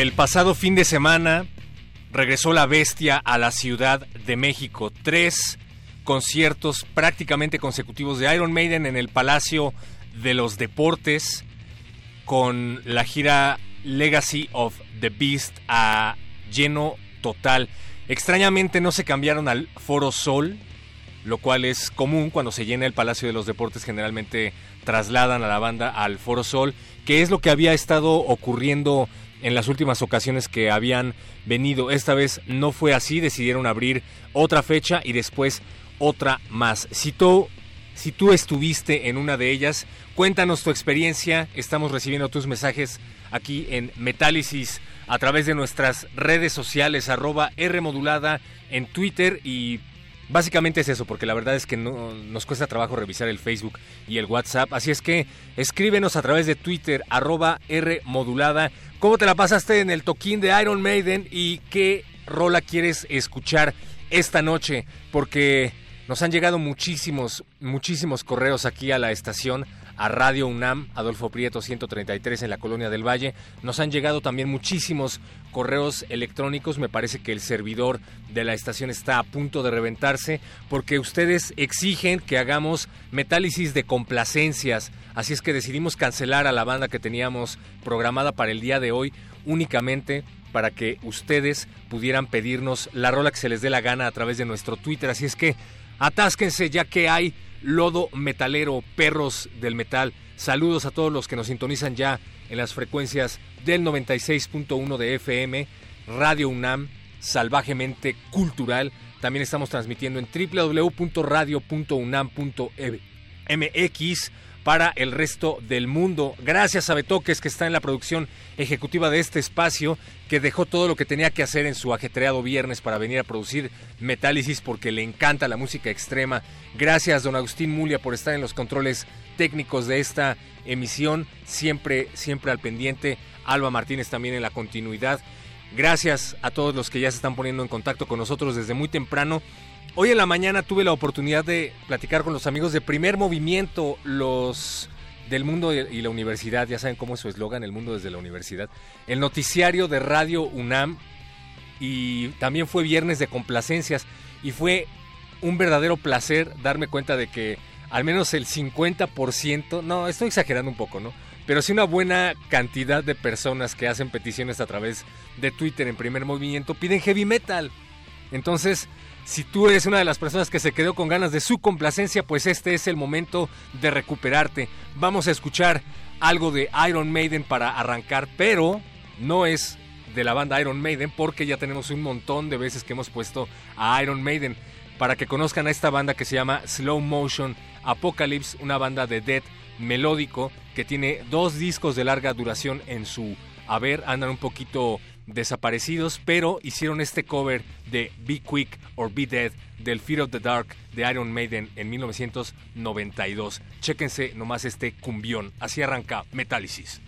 El pasado fin de semana regresó la bestia a la Ciudad de México. Tres conciertos prácticamente consecutivos de Iron Maiden en el Palacio de los Deportes con la gira Legacy of the Beast a lleno total. Extrañamente no se cambiaron al Foro Sol, lo cual es común cuando se llena el Palacio de los Deportes, generalmente trasladan a la banda al Foro Sol, que es lo que había estado ocurriendo en las últimas ocasiones que habían venido. Esta vez no fue así, decidieron abrir otra fecha y después otra más. Si tú, si tú estuviste en una de ellas, cuéntanos tu experiencia. Estamos recibiendo tus mensajes aquí en Metálisis a través de nuestras redes sociales, arroba R modulada en Twitter y Básicamente es eso, porque la verdad es que no, nos cuesta trabajo revisar el Facebook y el WhatsApp. Así es que escríbenos a través de Twitter, arroba R modulada. ¿Cómo te la pasaste en el toquín de Iron Maiden y qué rola quieres escuchar esta noche? Porque nos han llegado muchísimos, muchísimos correos aquí a la estación a Radio UNAM, Adolfo Prieto 133 en la Colonia del Valle. Nos han llegado también muchísimos correos electrónicos. Me parece que el servidor de la estación está a punto de reventarse porque ustedes exigen que hagamos metálisis de complacencias. Así es que decidimos cancelar a la banda que teníamos programada para el día de hoy únicamente para que ustedes pudieran pedirnos la rola que se les dé la gana a través de nuestro Twitter. Así es que atásquense ya que hay Lodo Metalero, Perros del Metal. Saludos a todos los que nos sintonizan ya en las frecuencias del 96.1 de FM, Radio UNAM, salvajemente cultural. También estamos transmitiendo en www.radio.unam.mx para el resto del mundo. Gracias a Betoques que está en la producción ejecutiva de este espacio, que dejó todo lo que tenía que hacer en su ajetreado viernes para venir a producir Metálisis porque le encanta la música extrema. Gracias don Agustín Mulia por estar en los controles técnicos de esta emisión, siempre siempre al pendiente. Alba Martínez también en la continuidad. Gracias a todos los que ya se están poniendo en contacto con nosotros desde muy temprano. Hoy en la mañana tuve la oportunidad de platicar con los amigos de Primer Movimiento, los del mundo y la universidad, ya saben cómo es su eslogan, el mundo desde la universidad, el noticiario de Radio UNAM y también fue viernes de complacencias y fue un verdadero placer darme cuenta de que al menos el 50%, no, estoy exagerando un poco, ¿no? Pero sí una buena cantidad de personas que hacen peticiones a través de Twitter en primer movimiento piden heavy metal. Entonces, si tú eres una de las personas que se quedó con ganas de su complacencia, pues este es el momento de recuperarte. Vamos a escuchar algo de Iron Maiden para arrancar, pero no es de la banda Iron Maiden porque ya tenemos un montón de veces que hemos puesto a Iron Maiden para que conozcan a esta banda que se llama Slow Motion Apocalypse, una banda de death melódico que tiene dos discos de larga duración en su haber, andan un poquito desaparecidos, pero hicieron este cover de Be Quick or Be Dead del Fear of the Dark de Iron Maiden en 1992. Chéquense nomás este cumbión, así arranca Metálisis.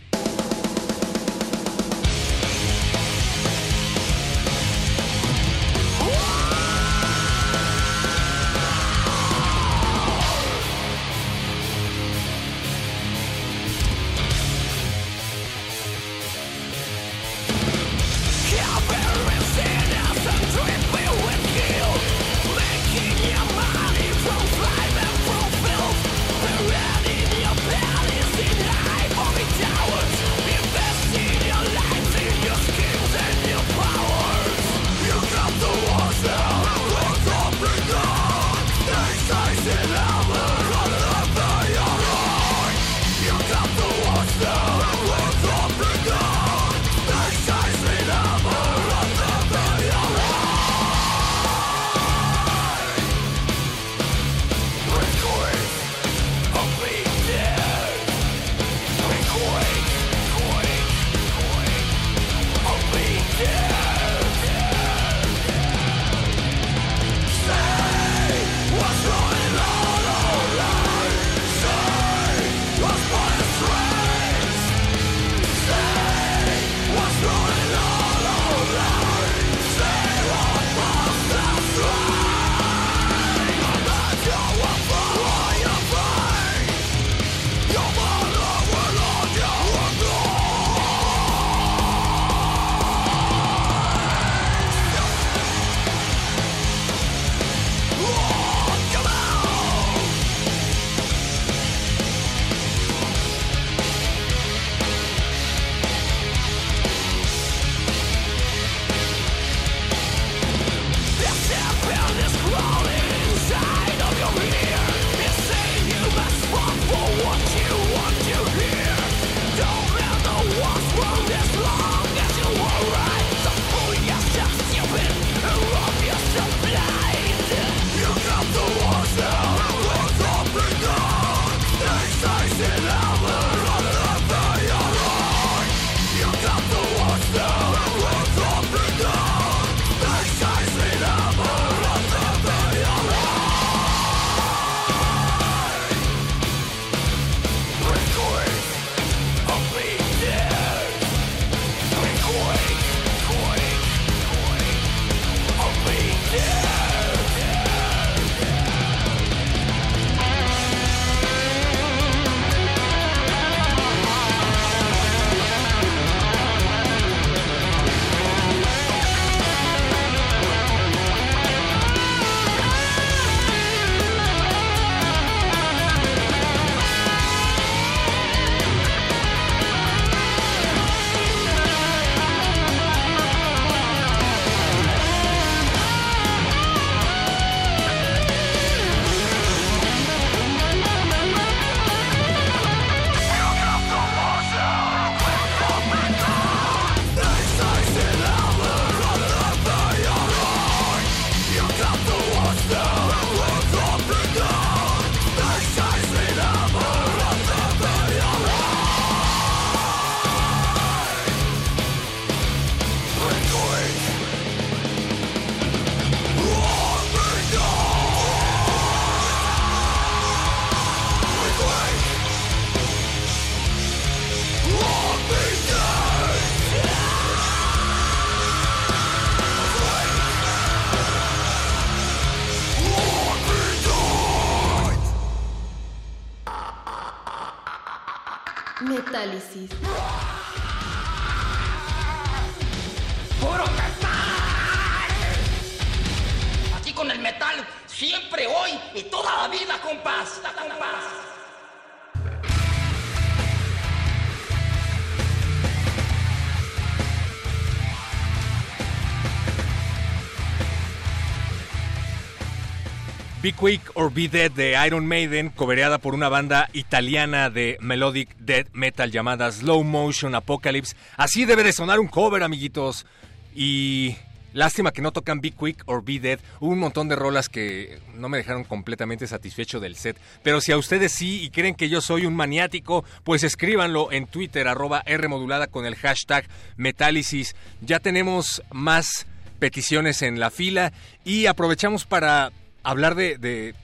Be Quick or Be Dead de Iron Maiden, cobereada por una banda italiana de melodic death metal llamada Slow Motion Apocalypse. Así debe de sonar un cover, amiguitos. Y Lástima que no tocan Be Quick or Be Dead. Hubo un montón de rolas que no me dejaron completamente satisfecho del set. Pero si a ustedes sí y creen que yo soy un maniático, pues escríbanlo en Twitter, arroba R modulada con el hashtag Metálisis. Ya tenemos más peticiones en la fila y aprovechamos para hablar de,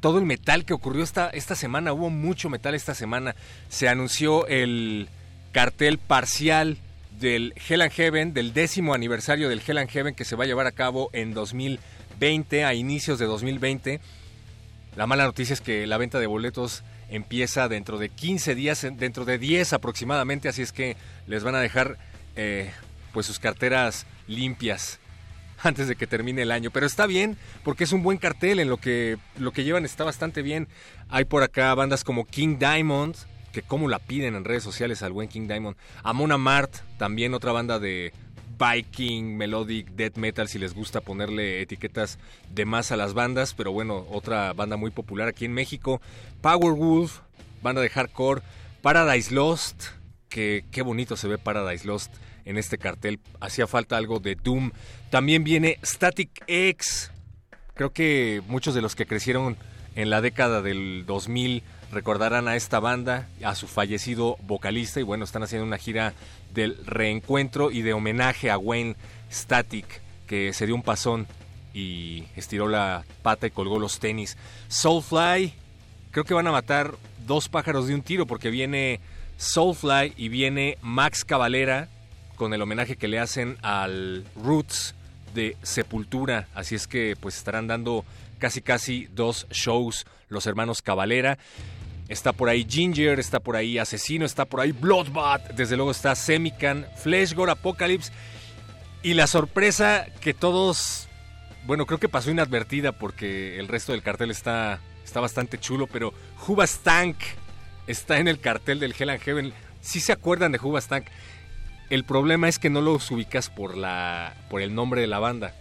todo el metal que ocurrió esta, esta semana. Hubo mucho metal esta semana. Se anunció el cartel parcial del Hell and Heaven, del décimo aniversario del Hell and Heaven que se va a llevar a cabo en 2020, a inicios de 2020. La mala noticia es que la venta de boletos empieza dentro de 15 días, dentro de 10 aproximadamente, así es que les van a dejar eh, pues sus carteras limpias antes de que termine el año. Pero está bien, porque es un buen cartel, en lo que, lo que llevan está bastante bien. Hay por acá bandas como King Diamond, que cómo la piden en redes sociales al buen King Diamond. Amon Mart, también otra banda de Viking, Melodic, Death Metal, si les gusta ponerle etiquetas de más a las bandas, pero bueno, otra banda muy popular aquí en México. Powerwolf, banda de hardcore. Paradise Lost, que qué bonito se ve Paradise Lost en este cartel. Hacía falta algo de Doom. También viene Static X. Creo que muchos de los que crecieron en la década del 2000 recordarán a esta banda, a su fallecido vocalista, y bueno, están haciendo una gira del reencuentro y de homenaje a Wayne Static, que se dio un pasón y estiró la pata y colgó los tenis. Soulfly, creo que van a matar dos pájaros de un tiro, porque viene Soulfly y viene Max Cavalera con el homenaje que le hacen al Roots de Sepultura, así es que pues estarán dando casi casi dos shows los hermanos Cavalera. Está por ahí Ginger, está por ahí Asesino, está por ahí Bloodbath, desde luego está Semican, Fleshgore, Apocalypse. Y la sorpresa que todos, bueno, creo que pasó inadvertida porque el resto del cartel está, está bastante chulo, pero Hubastank está en el cartel del Hell and Heaven. Si se acuerdan de Hubastank, el problema es que no los ubicas por, la, por el nombre de la banda.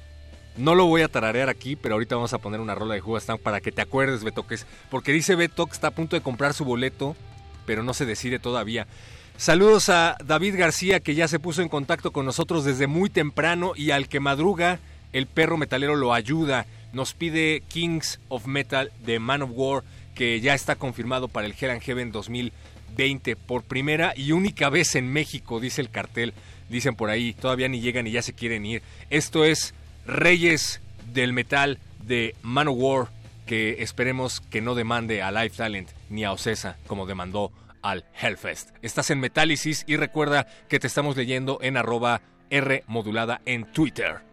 No lo voy a tararear aquí, pero ahorita vamos a poner una rola de Hubastank para que te acuerdes, Beto, que es, porque dice Beto que está a punto de comprar su boleto, pero no se decide todavía. Saludos a David García, que ya se puso en contacto con nosotros desde muy temprano y al que madruga, el perro metalero lo ayuda. Nos pide Kings of Metal de Man of War, que ya está confirmado para el Hell and Heaven 2020 por primera y única vez en México, dice el cartel. Dicen por ahí, todavía ni llegan y ya se quieren ir. Esto es Reyes del Metal de Manowar, que esperemos que no demande a Life Talent ni a Ocesa como demandó al Hellfest. Estás en Metálisis y recuerda que te estamos leyendo en arroba R modulada en Twitter.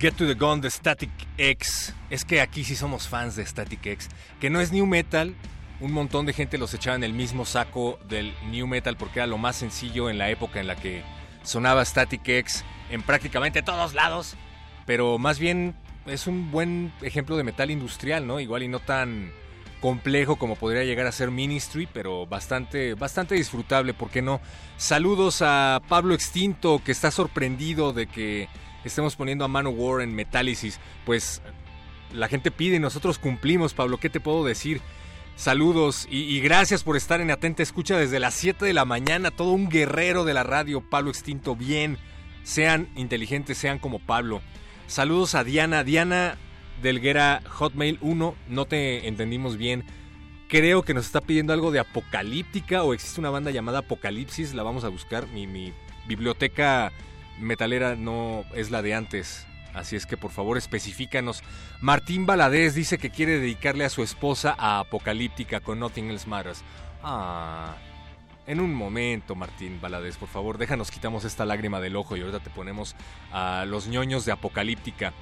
Get to the Gun de Static X. Es que aquí sí somos fans de Static X. Que no es new metal. Un montón de gente los echaba en el mismo saco del new metal porque era lo más sencillo en la época en la que sonaba Static X en prácticamente todos lados. Pero más bien es un buen ejemplo de metal industrial, ¿no? Igual y no tan complejo como podría llegar a ser Ministry, pero bastante, bastante disfrutable, ¿por qué no? Saludos a Pablo Extinto, que está sorprendido de que estemos poniendo a Manowar en Metálisis. Pues la gente pide y nosotros cumplimos, Pablo, ¿qué te puedo decir? Saludos y, gracias por estar en Atenta Escucha desde las 7 de la mañana. Todo un guerrero de la radio, Pablo Extinto. Bien, sean inteligentes, sean como Pablo. Saludos a Diana. Diana Delguera Hotmail 1, no te entendimos bien. Creo que nos está pidiendo algo de Apocalíptica o existe una banda llamada Apocalipsis. La vamos a buscar. Mi, mi biblioteca metalera no es la de antes. Así es que por favor especifícanos. Martín Baladés dice que quiere dedicarle a su esposa a Apocalíptica con Nothing Else Matters. Ah, en un momento, Martín Baladés, por favor, déjanos quitamos esta lágrima del ojo y ahorita te ponemos a los ñoños de Apocalíptica.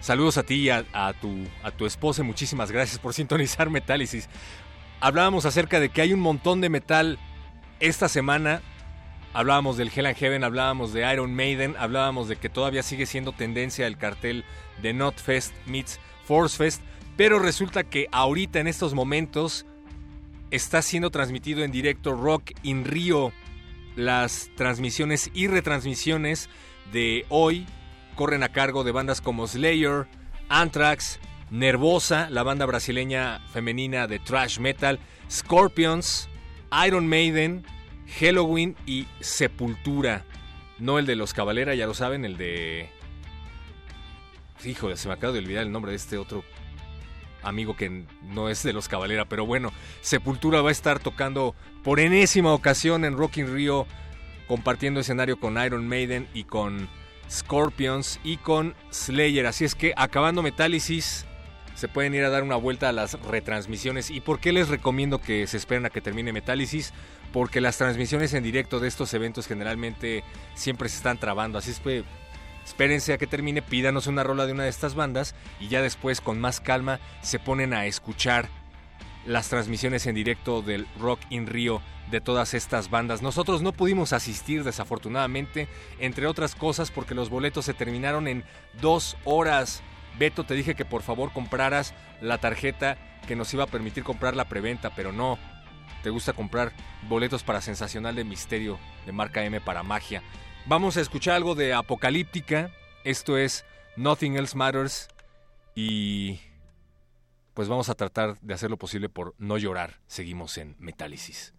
Saludos a ti y a, tu, a tu esposa, muchísimas gracias por sintonizar Metálisis. Hablábamos acerca de que hay un montón de metal esta semana Hablábamos del Hell and Heaven, hablábamos de Iron Maiden, hablábamos de que todavía sigue siendo tendencia el cartel de Not Fest meets Force Fest, pero resulta que ahorita en estos momentos está siendo transmitido en directo Rock in Rio. Las transmisiones y retransmisiones de hoy corren a cargo de bandas como Slayer, Anthrax, Nervosa, la banda brasileña femenina de thrash metal, Scorpions, Iron Maiden, Halloween y Sepultura. No el de los Cabalera, ya lo saben, el de... Híjole, se me acaba de olvidar el nombre de este otro amigo que no es de los Cabalera, pero bueno, Sepultura va a estar tocando por enésima ocasión en Rock in Rio, compartiendo escenario con Iron Maiden y con Scorpions y con Slayer. Así es que acabando Metálisis, se pueden ir a dar una vuelta a las retransmisiones. ¿Y por qué les recomiendo que se esperen a que termine Metálisis? Porque las transmisiones en directo de estos eventos generalmente siempre se están trabando. Así es que espérense a que termine, pídanos una rola de una de estas bandas y ya después con más calma se ponen a escuchar las transmisiones en directo del Rock in Rio de todas estas bandas. Nosotros no pudimos asistir desafortunadamente, entre otras cosas porque los boletos se terminaron en dos horas. Beto, te dije que por favor compraras la tarjeta que nos iba a permitir comprar la preventa, pero no. Te gusta comprar boletos para Sensacional de Misterio de marca M para Magia. Vamos a escuchar algo de Apocalíptica. Esto es Nothing Else Matters. Y pues vamos a tratar de hacer lo posible por no llorar. Seguimos en Metálisis.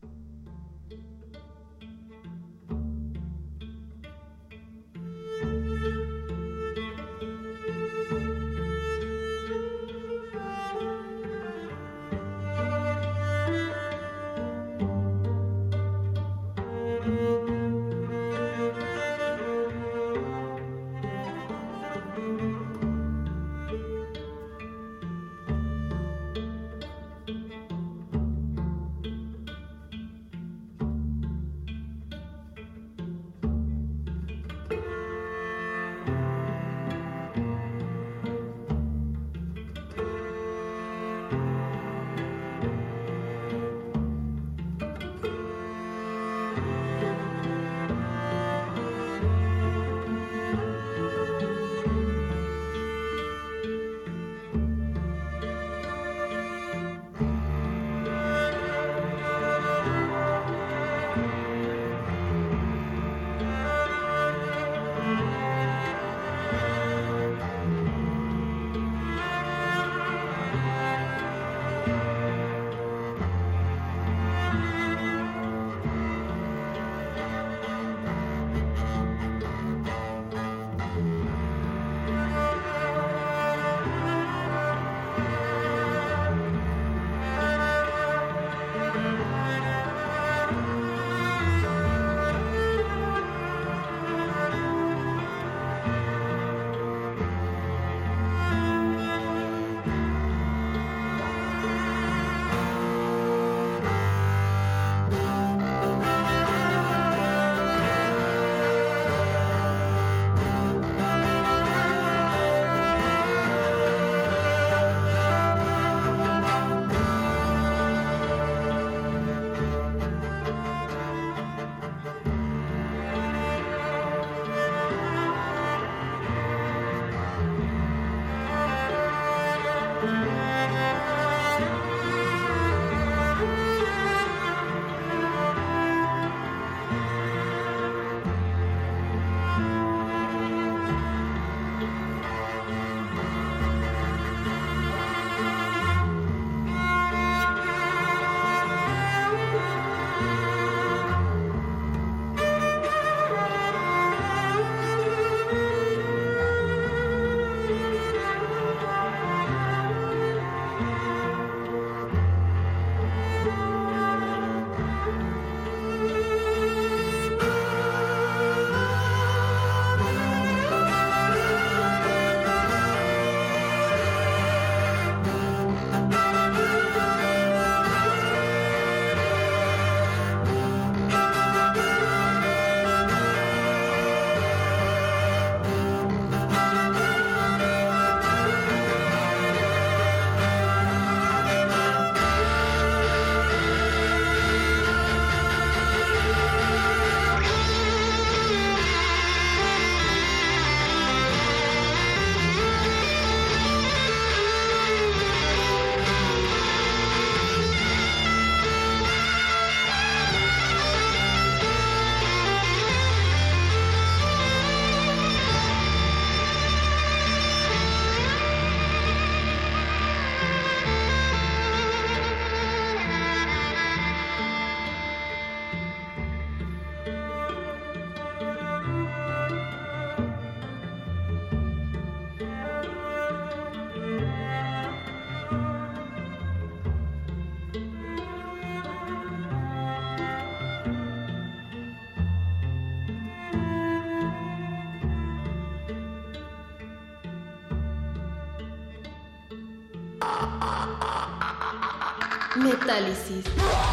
Metálisis.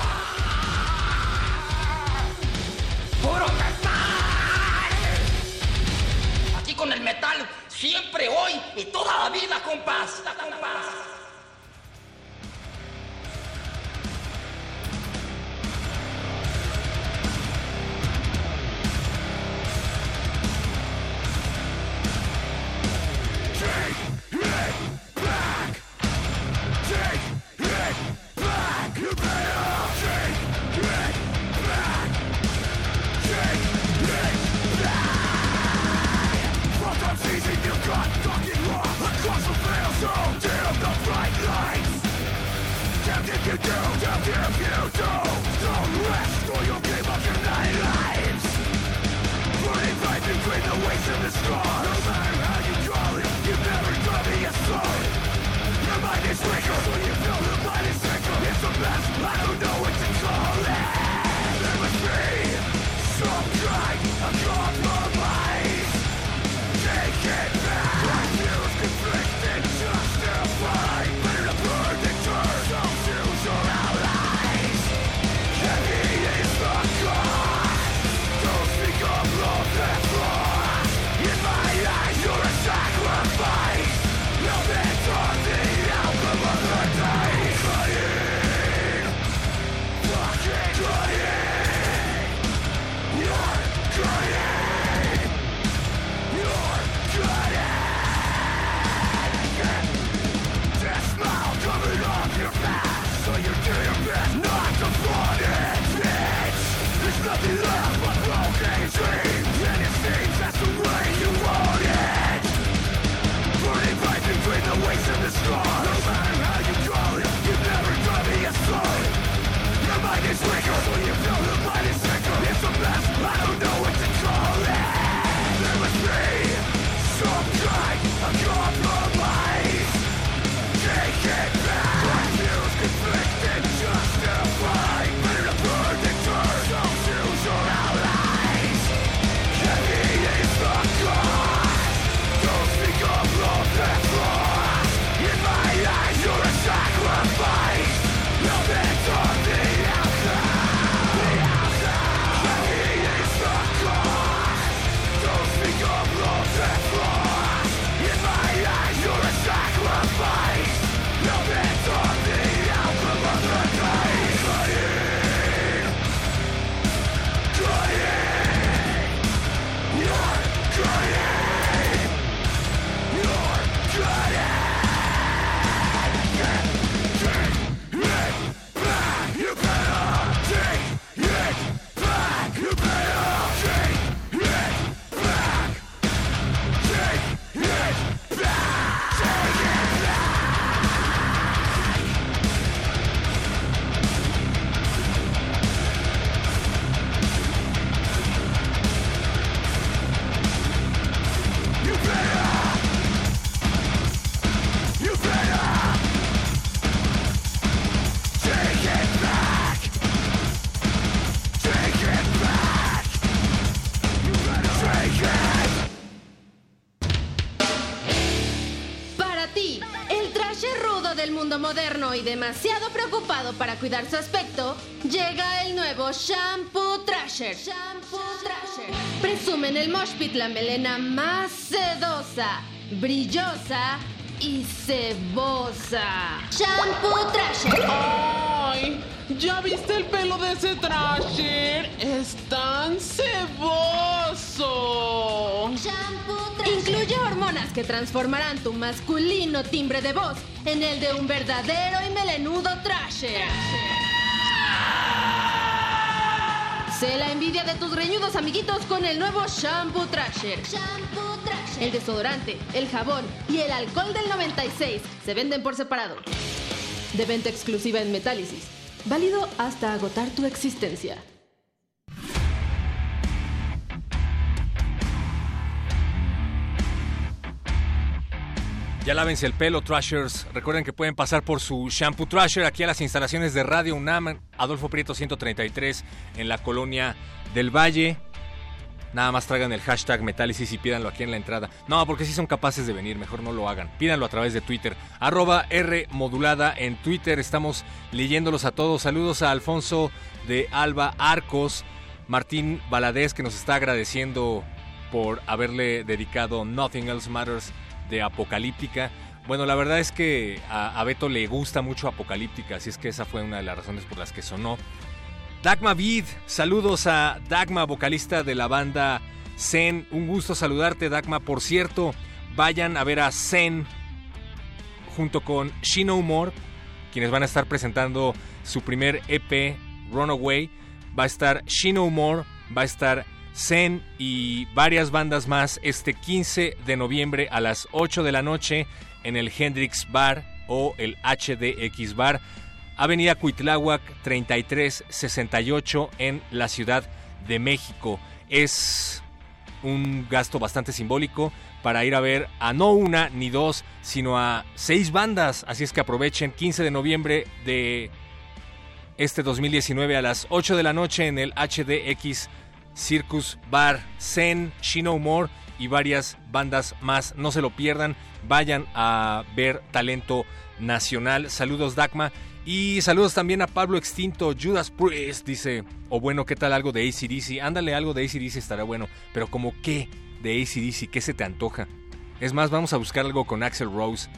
Para cuidar su aspecto, llega el nuevo Shampoo Trasher. Shampoo Trasher. Presume en el Mosh Pit la melena más sedosa, brillosa y cebosa. Shampoo Trasher. ¡Ay! ¿Ya viste el pelo de ese Trasher? Es tan ceboso. Shampoo Trasher. Incluye hormonas que transformarán tu masculino timbre de voz en el de un verdadero Trasher. Sé la envidia de tus reñudos amiguitos con el nuevo Shampoo Trasher. Shampoo Trasher. El desodorante, el jabón y el alcohol del 96 se venden por separado. De venta exclusiva en Metálisis. Válido hasta agotar tu existencia. Ya lávense el pelo, Trashers. Recuerden que pueden pasar por su Shampoo Trasher aquí a las instalaciones de Radio UNAM, Adolfo Prieto 133, en la colonia del Valle. Nada más traigan el hashtag Metálisis y pídanlo aquí en la entrada. No, porque si son capaces de venir, mejor no lo hagan. Pídanlo a través de Twitter. Arroba R modulada en Twitter. Estamos leyéndolos a todos. Saludos a Alfonso de Alba Arcos. Martín Valadez que nos está agradeciendo por haberle dedicado Nothing Else Matters de Apocalíptica. Bueno, la verdad es que a, Beto le gusta mucho Apocalíptica, así es que esa fue una de las razones por las que sonó. Dagma Vid, saludos a Dagma, vocalista de la banda Zen. Un gusto saludarte, Dagma. Por cierto, vayan a ver a Zen junto con She No More, quienes van a estar presentando su primer EP, Runaway. Va a estar She No More, va a estar Zen y varias bandas más este 15 de noviembre a las 8 de la noche en el Hendrix Bar o el HDX Bar. Avenida Cuitláhuac 3368 en la Ciudad de México. Es un gasto bastante simbólico para ir a ver a no una ni dos, sino a seis bandas. Así es que aprovechen 15 de noviembre de este 2019 a las 8 de la noche en el HDX Circus Bar Zen, She No More y varias bandas más. No se lo pierdan, vayan a ver talento nacional. Saludos Dagma. Y saludos también a Pablo Extinto, Judas Priest, dice, o bueno, ¿qué tal algo de ACDC? Ándale, algo de ACDC estará bueno, pero como qué de ACDC, ¿qué se te antoja? Es más, vamos a buscar algo con Axel Rose.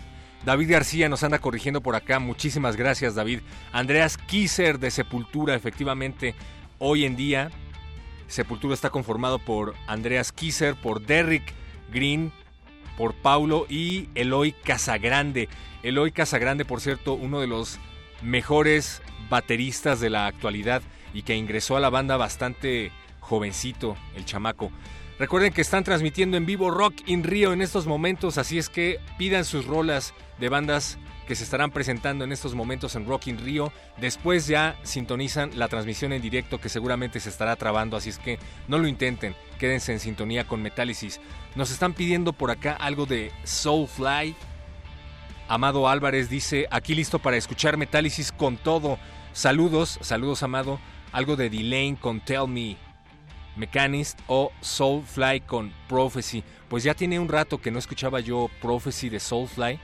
David García nos anda corrigiendo por acá, muchísimas gracias David. Andreas Kisser de Sepultura, efectivamente, hoy en día Sepultura está conformado por Andreas Kisser, por Derrick Green, por Paulo y Eloy Casagrande. Eloy Casagrande, por cierto, uno de los mejores bateristas de la actualidad y que ingresó a la banda bastante jovencito, el chamaco. Recuerden que están transmitiendo en vivo Rock in Rio en estos momentos, así es que pidan sus rolas de bandas que se estarán presentando en estos momentos en Rock in Rio. Después ya sintonizan la transmisión en directo que seguramente se estará trabando, así es que no lo intenten, quédense en sintonía con Metálisis. Nos están pidiendo por acá algo de Soulfly, Amado Álvarez dice, aquí listo para escuchar Metálisis con todo. Saludos, saludos Amado. Algo de Delane con Tell Me Mechanist o Soulfly con Prophecy. Pues ya tiene un rato que no escuchaba yo Prophecy de Soulfly.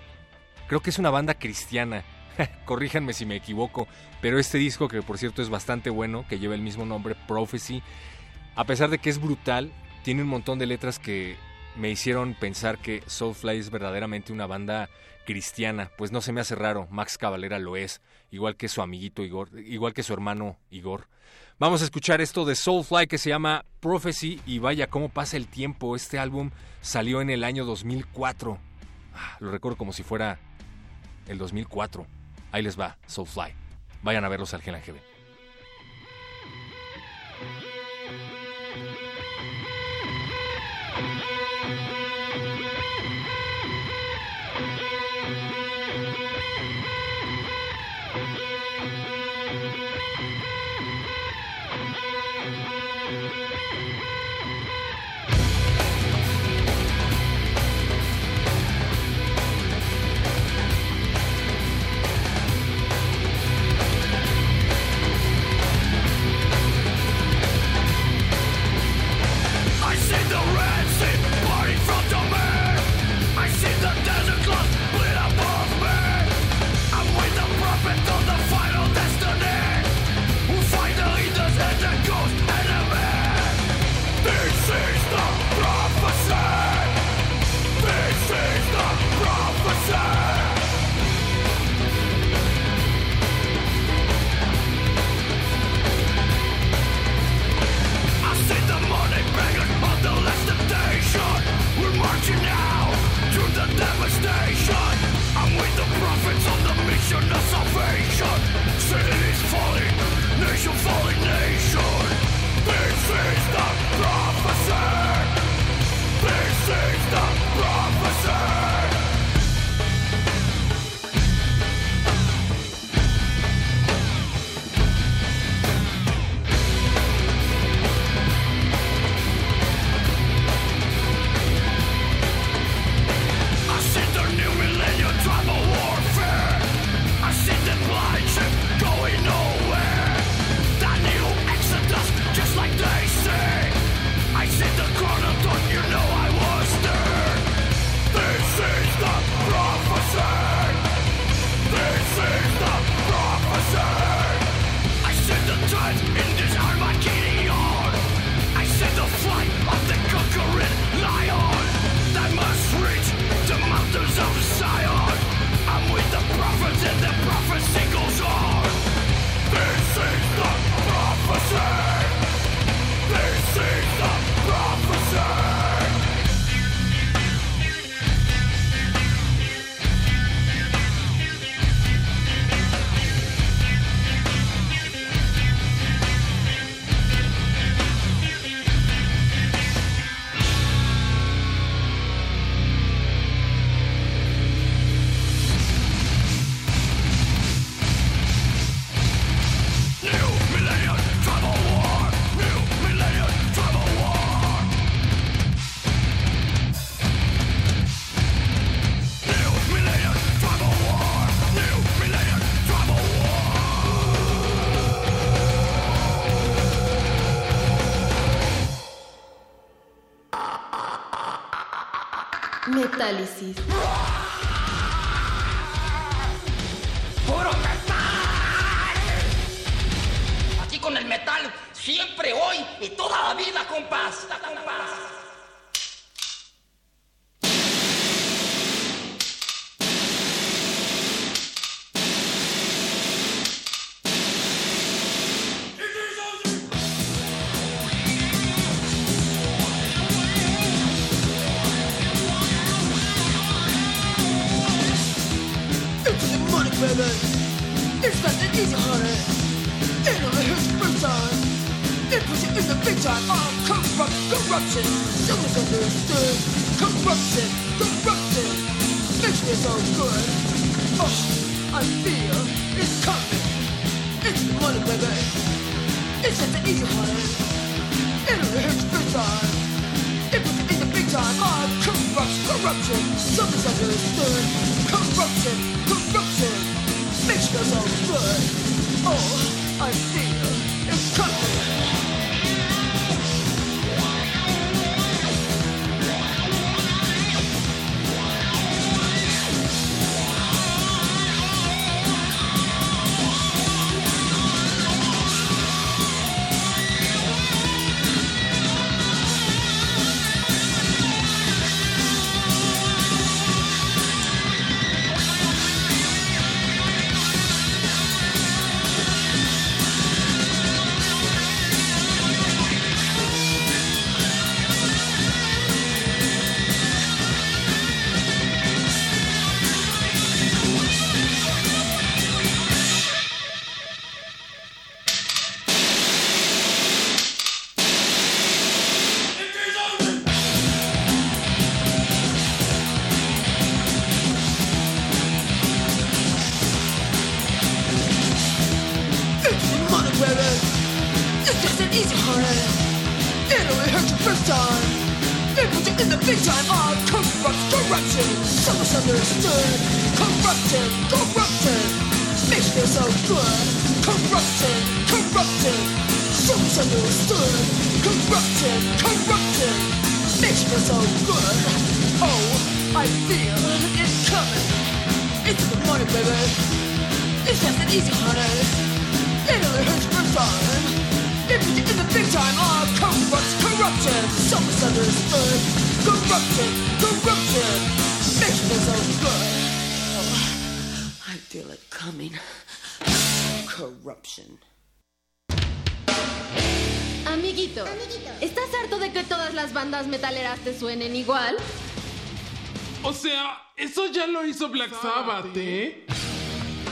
Creo que es una banda cristiana. Corríjanme si me equivoco. Pero este disco, que por cierto es bastante bueno, que lleva el mismo nombre, Prophecy, a pesar de que es brutal, tiene un montón de letras que me hicieron pensar que Soulfly es verdaderamente una banda cristiana, pues no se me hace raro, Max Cavalera lo es, igual que su amiguito Igor, igual que su hermano Igor. Vamos a escuchar esto de Soulfly que se llama Prophecy y vaya cómo pasa el tiempo, este álbum salió en el año 2004, ah, lo recuerdo como si fuera el 2004, ahí les va, Soulfly, vayan a verlos al. Metálisis.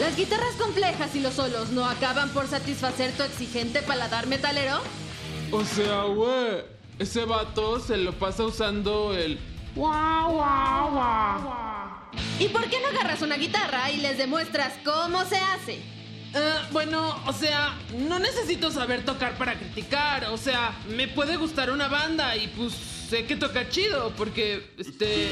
¿Las guitarras complejas y los solos no acaban por satisfacer tu exigente paladar metalero? O sea, güey, ese vato se lo pasa usando el guau, guau, guau. ¿Y por qué no agarras una guitarra y les demuestras cómo se hace? Eh, bueno, o sea, no necesito saber tocar para criticar. O sea, me puede gustar una banda y pues sé que toca chido porque, este...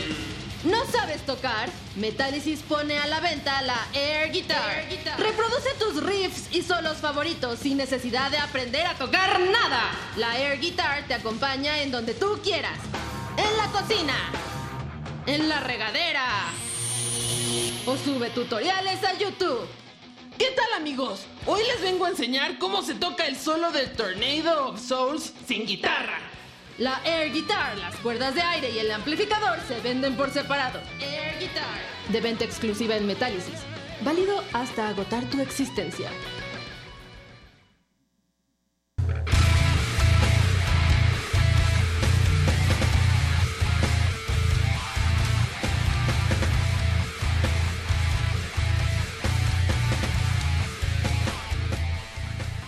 ¿No sabes tocar? Metálisis pone a la venta la Air Guitar. Reproduce tus riffs y solos favoritos sin necesidad de aprender a tocar nada. La Air Guitar te acompaña en donde tú quieras. En la cocina. En la regadera. O sube tutoriales a YouTube. ¿Qué tal amigos? Hoy les vengo a enseñar cómo se toca el solo del Tornado of Souls sin guitarra. La Air Guitar, las cuerdas de aire y el amplificador se venden por separado. Air Guitar. De venta exclusiva en Metálisis. Válido hasta agotar tu existencia.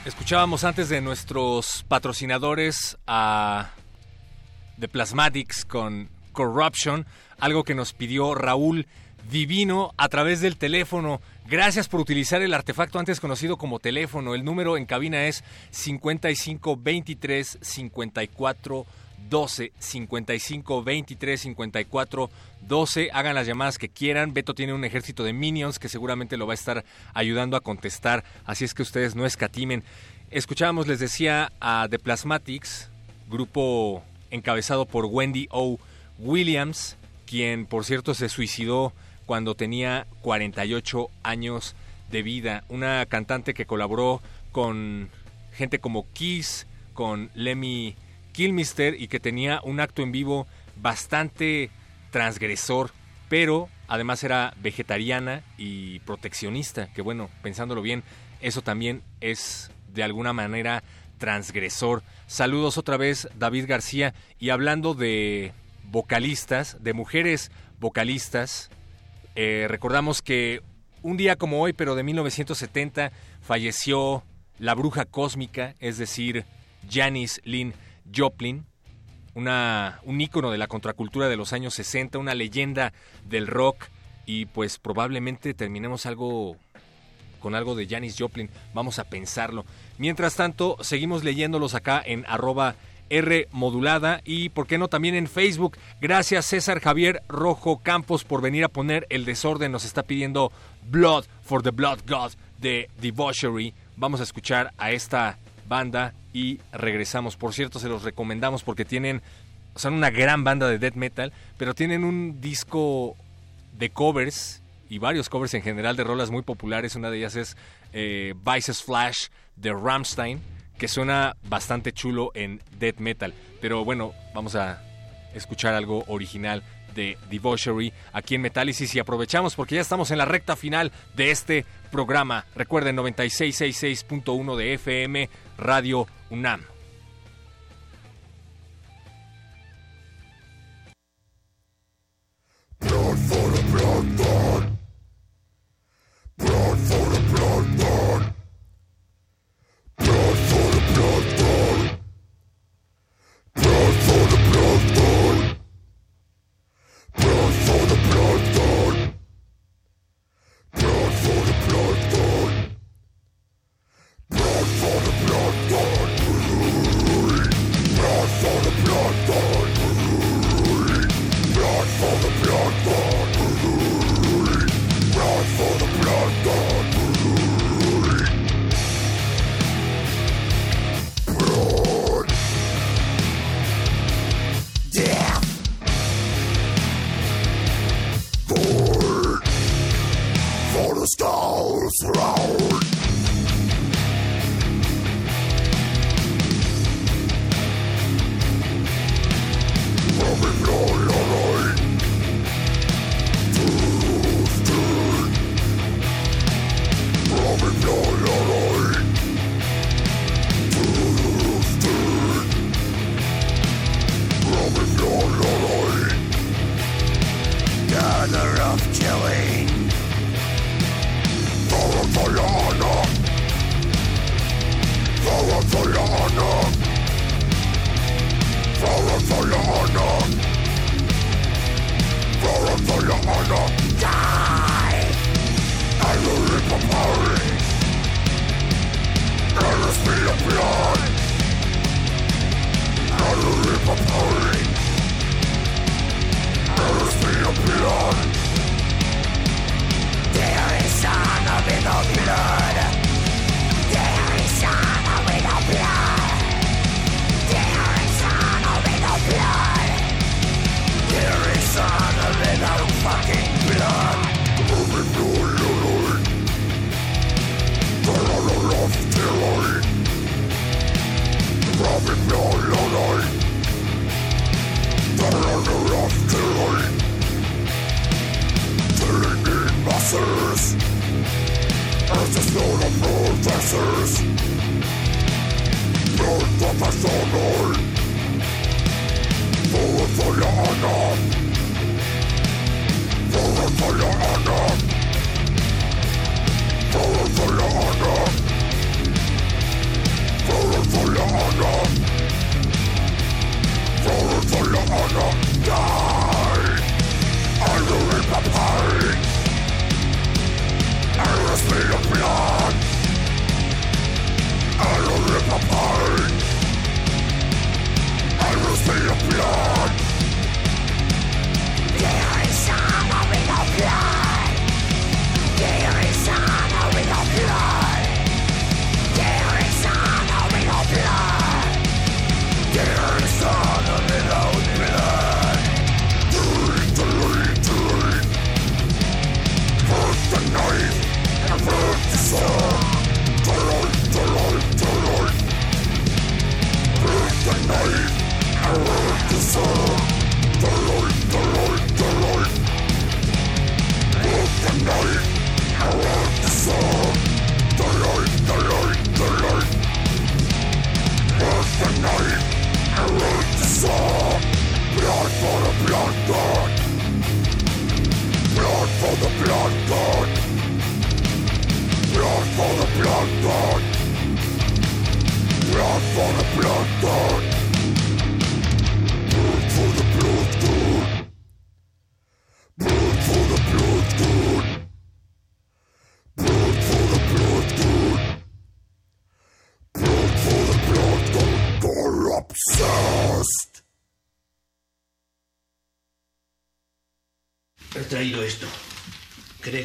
Escuchábamos antes de nuestros patrocinadores a The Plasmatics con Corruption, algo que nos pidió Raúl Divino a través del teléfono. Gracias por utilizar el artefacto antes conocido como teléfono. El número en cabina es 55 23 54 12 55 23 54 12. Hagan las llamadas que quieran. Beto tiene un ejército de minions que seguramente lo va a estar ayudando a contestar. Así es que ustedes no escatimen. Escuchábamos, les decía, a The Plasmatics, grupo encabezado por Wendy O. Williams, quien por cierto se suicidó cuando tenía 48 años de vida. Una cantante que colaboró con gente como Kiss, con Lemmy Kilmister y que tenía un acto en vivo bastante transgresor, pero además era vegetariana y proteccionista, que bueno, pensándolo bien, eso también es de alguna manera transgresor. Saludos otra vez, David García, y hablando de vocalistas, de mujeres vocalistas, eh, recordamos que un día como hoy, pero de 1970, falleció la bruja cósmica, es decir, Janis Lynn Joplin, una, un ícono de la contracultura de los años 60, una leyenda del rock, y pues probablemente terminemos algo con algo de Janis Joplin, vamos a pensarlo. Mientras tanto, seguimos leyéndolos acá en arroba R modulada y, ¿por qué no?, también en Facebook. Gracias César Javier Rojo Campos por venir a poner el desorden. Nos está pidiendo Blood for the Blood God de Debauchery. Vamos a escuchar a esta banda y regresamos. Por cierto, se los recomendamos porque tienen, son una gran banda de death metal, pero tienen un disco de covers y varios covers en general de rolas muy populares. Una de ellas es eh, Vices Flash de Ramstein que suena bastante chulo en death metal. Pero bueno, vamos a escuchar algo original de Devotionary aquí en Metálisis y aprovechamos porque ya estamos en la recta final de este programa. Recuerden 9666.1 de FM Radio UNAM.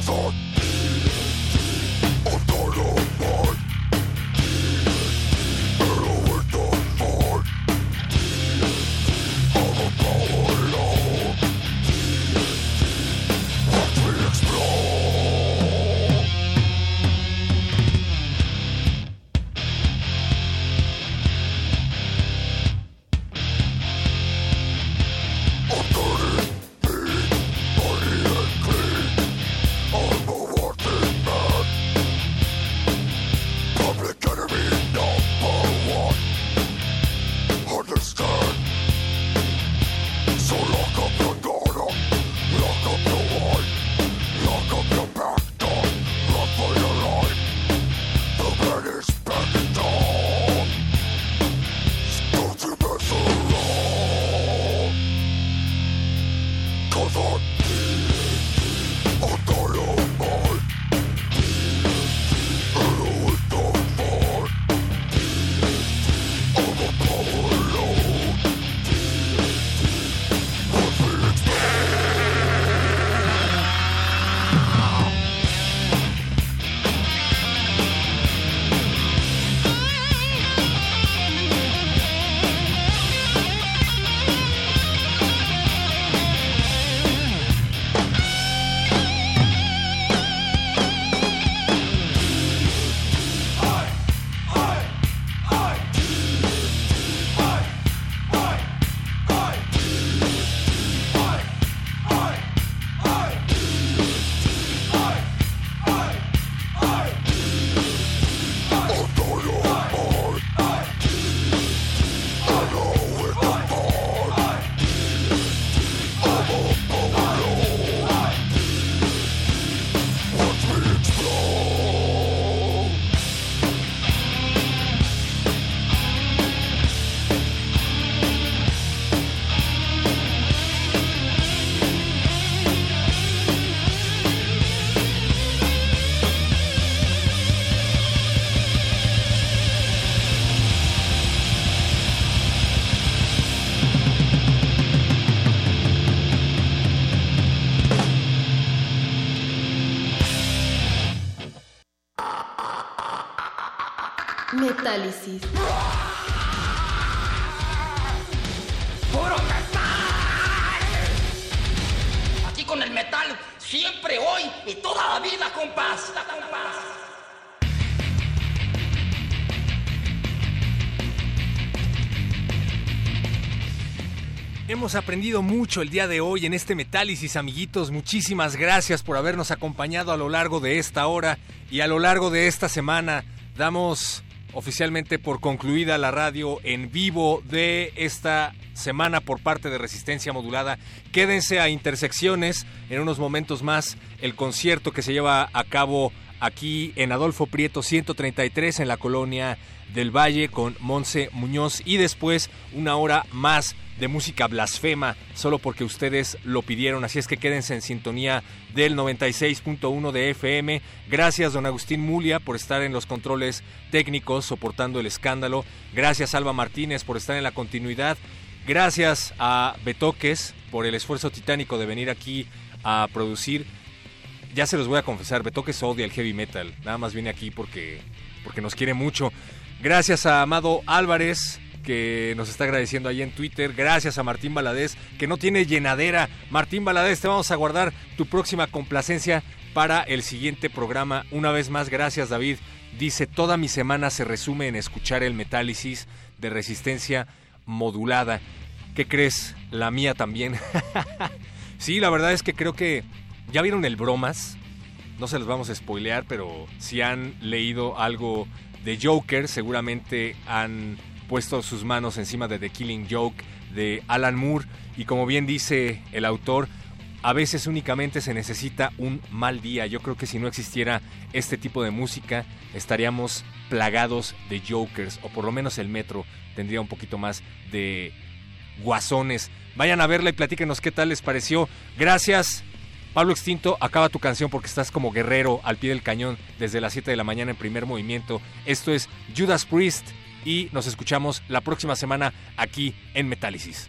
Thought. ¡Puro metal! Aquí con el metal, siempre, hoy y toda la vida, compás. compás. Hemos aprendido mucho el día de hoy en este Metálisis, amiguitos. Muchísimas gracias por habernos acompañado a lo largo de esta hora y a lo largo de esta semana. Damos oficialmente por concluida la radio en vivo de esta semana por parte de Resistencia Modulada. Quédense a Intersecciones en unos momentos más el concierto que se lleva a cabo aquí en Adolfo Prieto 133 en la colonia del Valle con Monse Muñoz y después una hora más de música blasfema solo porque ustedes lo pidieron. Así es que quédense en sintonía del 96.1 de FM. Gracias, don Agustín Mulia, por estar en los controles técnicos soportando el escándalo. Gracias, Alba Martínez, por estar en la continuidad. Gracias a Betoques por el esfuerzo titánico de venir aquí a producir. Ya se los voy a confesar, Betoques odia el heavy metal. Nada más viene aquí porque, porque nos quiere mucho. Gracias a Amado Álvarez, que nos está agradeciendo ahí en Twitter. Gracias a Martín Baladés, que no tiene llenadera. Martín Baladés, te vamos a guardar tu próxima complacencia para el siguiente programa. Una vez más, gracias David. Dice, toda mi semana se resume en escuchar el metálisis de resistencia modulada. ¿Qué crees? La mía también. sí, la verdad es que creo que ya vieron el bromas. No se los vamos a spoilear, pero si han leído algo de Joker, seguramente han puesto sus manos encima de The Killing Joke de Alan Moore y como bien dice el autor, a veces únicamente se necesita un mal día. Yo creo que si no existiera este tipo de música estaríamos plagados de jokers o por lo menos el metro tendría un poquito más de guasones. Vayan a verla y platíquenos qué tal les pareció. Gracias. Pablo Extinto, acaba tu canción porque estás como guerrero al pie del cañón desde las 7 de la mañana en primer movimiento. Esto es Judas Priest y nos escuchamos la próxima semana aquí en Metálisis.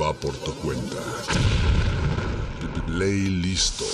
va por tu cuenta. Play listo.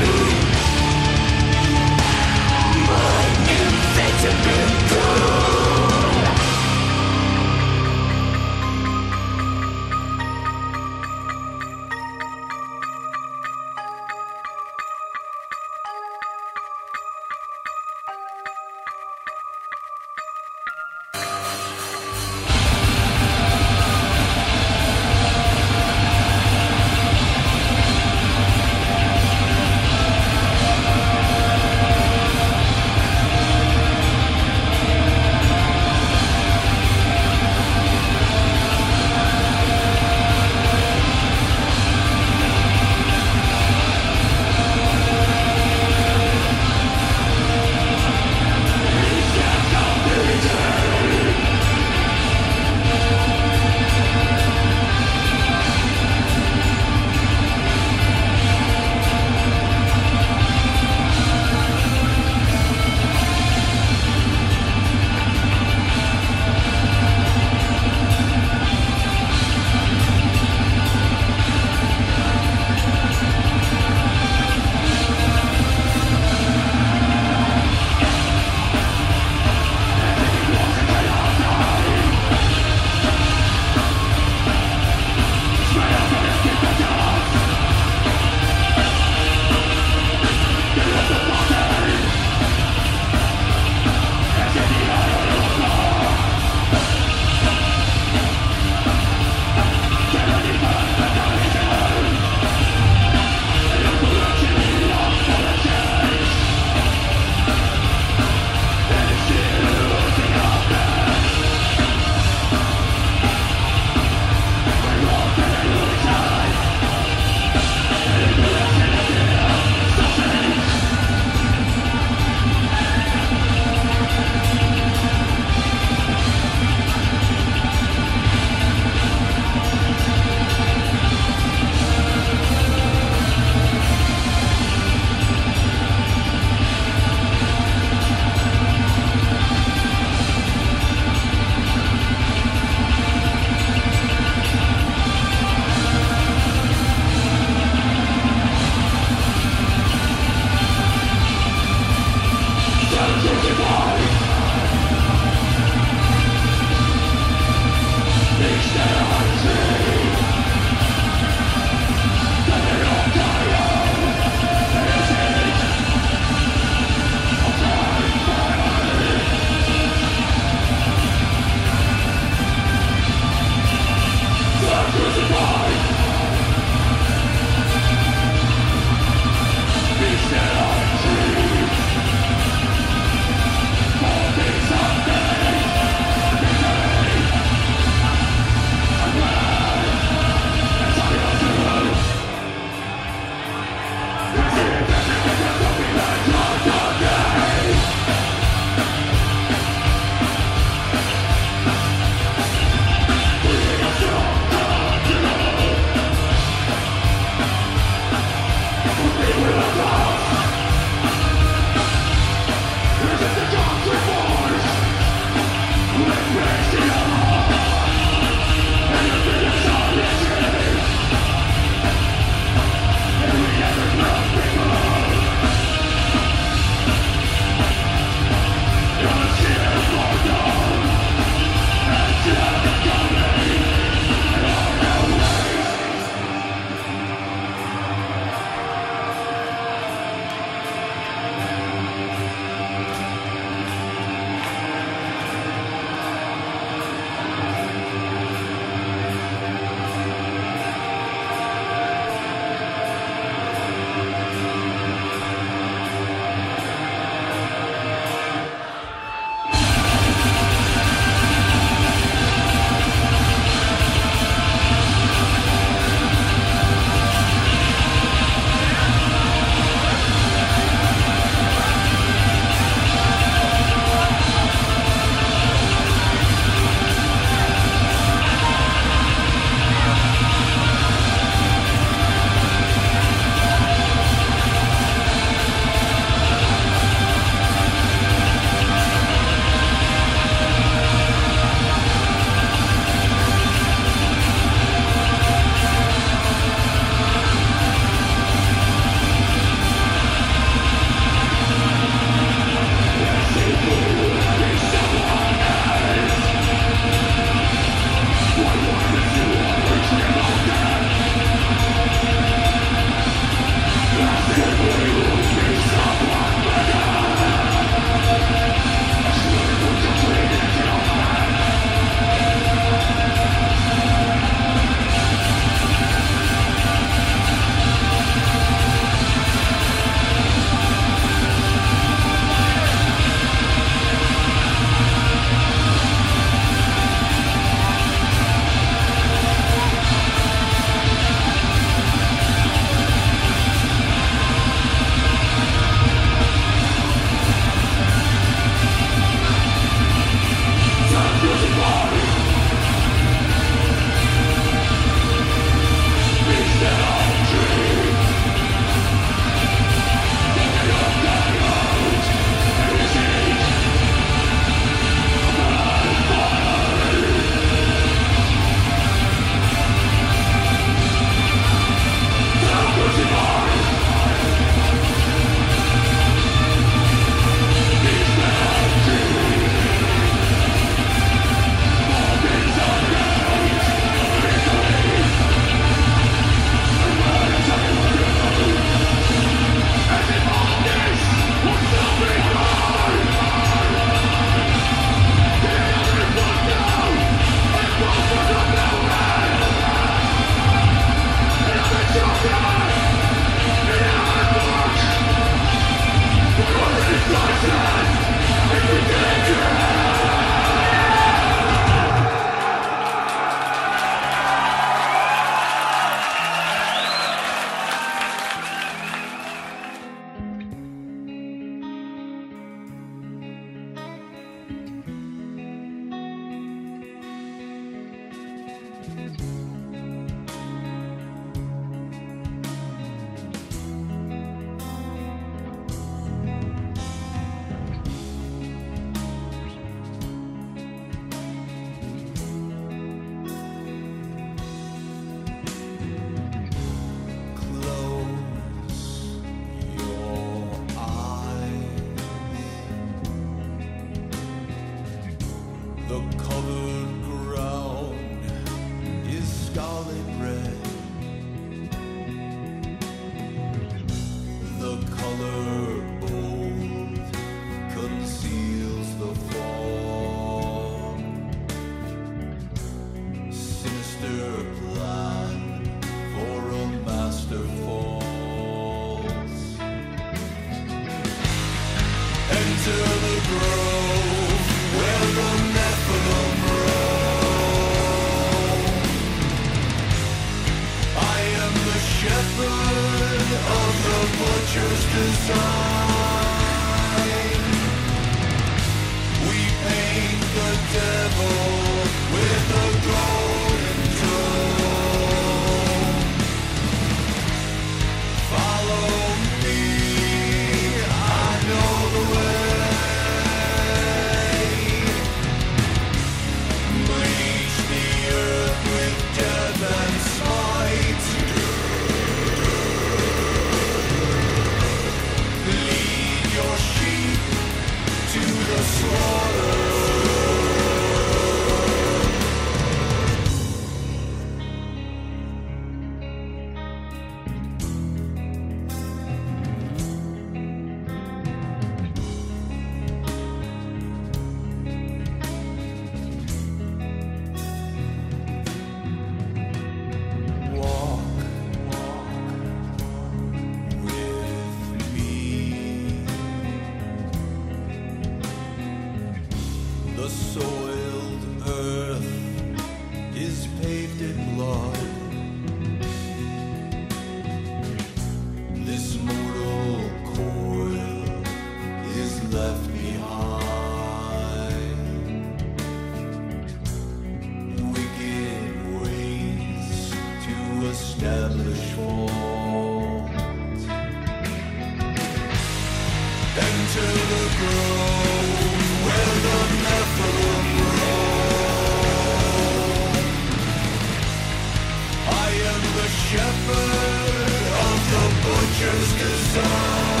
choose to serve.